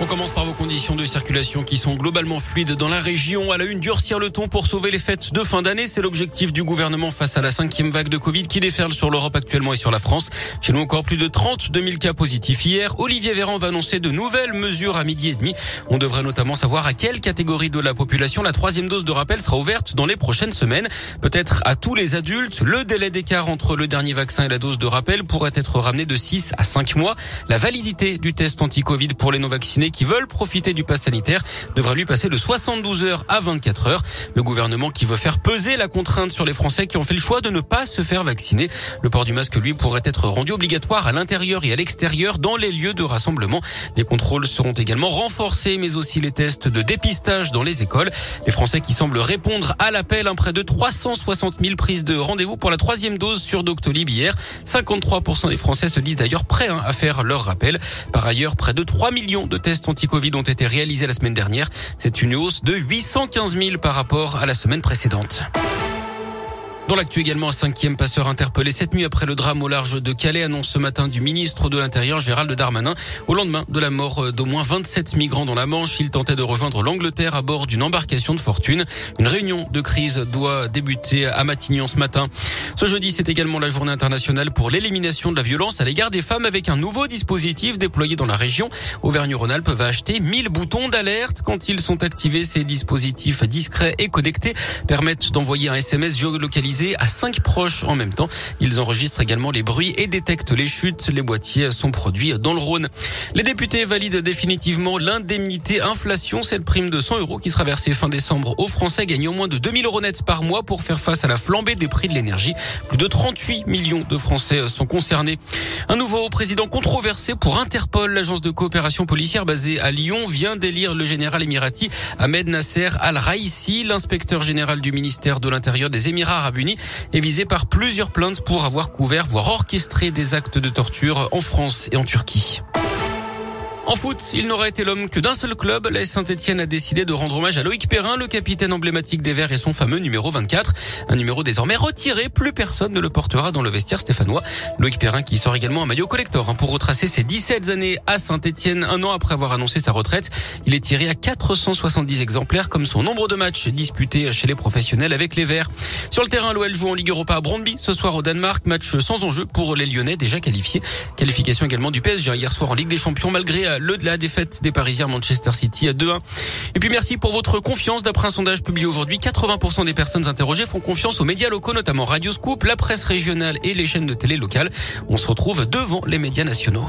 On commence par vos conditions de circulation qui sont globalement fluides dans la région. À la une, durcir le ton pour sauver les fêtes de fin d'année. C'est l'objectif du gouvernement face à la cinquième vague de Covid qui déferle sur l'Europe actuellement et sur la France. Chez nous, encore plus de 32 000 cas positifs hier. Olivier Véran va annoncer de nouvelles mesures à midi et demi. On devrait notamment savoir à quelle catégorie de la population la troisième dose de rappel sera ouverte dans les prochaines semaines. Peut-être à tous les adultes. Le délai d'écart entre le dernier vaccin et la dose de rappel pourrait être ramené de 6 à 5 mois. La validité du test anti-Covid pour les non-vaccinés qui veulent profiter du pass sanitaire devra lui passer de 72 heures à 24 heures. Le gouvernement qui veut faire peser la contrainte sur les Français qui ont fait le choix de ne pas se faire vacciner. Le port du masque, lui, pourrait être rendu obligatoire à l'intérieur et à l'extérieur dans les lieux de rassemblement. Les contrôles seront également renforcés, mais aussi les tests de dépistage dans les écoles. Les Français qui semblent répondre à l'appel, un près de 360 000 prises de rendez-vous pour la troisième dose sur Doctolib hier. 53% des Français se disent d'ailleurs prêts hein, à faire leur rappel. Par ailleurs, près de 3 millions de tests anti-Covid ont été réalisés la semaine dernière. C'est une hausse de 815 000 par rapport à la semaine précédente. Dans l'actu également, un cinquième passeur interpellé cette nuit après le drame au large de Calais, annonce ce matin du ministre de l'Intérieur Gérald Darmanin. Au lendemain de la mort d'au moins 27 migrants dans la Manche, il tentait de rejoindre l'Angleterre à bord d'une embarcation de fortune. Une réunion de crise doit débuter à Matignon ce matin. Ce jeudi, c'est également la journée internationale pour l'élimination de la violence à l'égard des femmes avec un nouveau dispositif déployé dans la région. Auvergne-Rhône-Alpes va acheter 1000 boutons d'alerte. Quand ils sont activés, ces dispositifs discrets et connectés permettent d'envoyer un SMS géolocalisé à cinq proches en même temps. Ils enregistrent également les bruits et détectent les chutes. Les boîtiers sont produits dans le Rhône. Les députés valident définitivement l'indemnité inflation, cette prime de 100 euros qui sera versée fin décembre aux Français gagnant moins de 2000 euros nets par mois pour faire face à la flambée des prix de l'énergie. Plus de 38 millions de Français sont concernés. Un nouveau président controversé pour Interpol, l'agence de coopération policière basée à Lyon, vient d'élire le général émirati Ahmed Nasser Al-Raisi, l'inspecteur général du ministère de l'Intérieur des Émirats arabes unis est visé par plusieurs plaintes pour avoir couvert, voire orchestré des actes de torture en France et en Turquie. En foot, il n'aura été l'homme que d'un seul club. La Saint-Etienne a décidé de rendre hommage à Loïc Perrin, le capitaine emblématique des Verts et son fameux numéro 24. Un numéro désormais retiré. Plus personne ne le portera dans le vestiaire stéphanois. Loïc Perrin qui sort également un maillot collector hein, pour retracer ses 17 années à Saint-Etienne. Un an après avoir annoncé sa retraite, il est tiré à 470 exemplaires comme son nombre de matchs disputés chez les professionnels avec les Verts. Sur le terrain, l'OL joue en Ligue Europa à Brondby ce soir au Danemark. Match sans enjeu pour les Lyonnais déjà qualifiés. Qualification également du PSG hier soir en Ligue des Champions malgré le de la défaite des Parisiens Manchester City à 2-1. Et puis merci pour votre confiance. D'après un sondage publié aujourd'hui, 80% des personnes interrogées font confiance aux médias locaux, notamment Radio Scoop, la presse régionale et les chaînes de télé locales. On se retrouve devant les médias nationaux.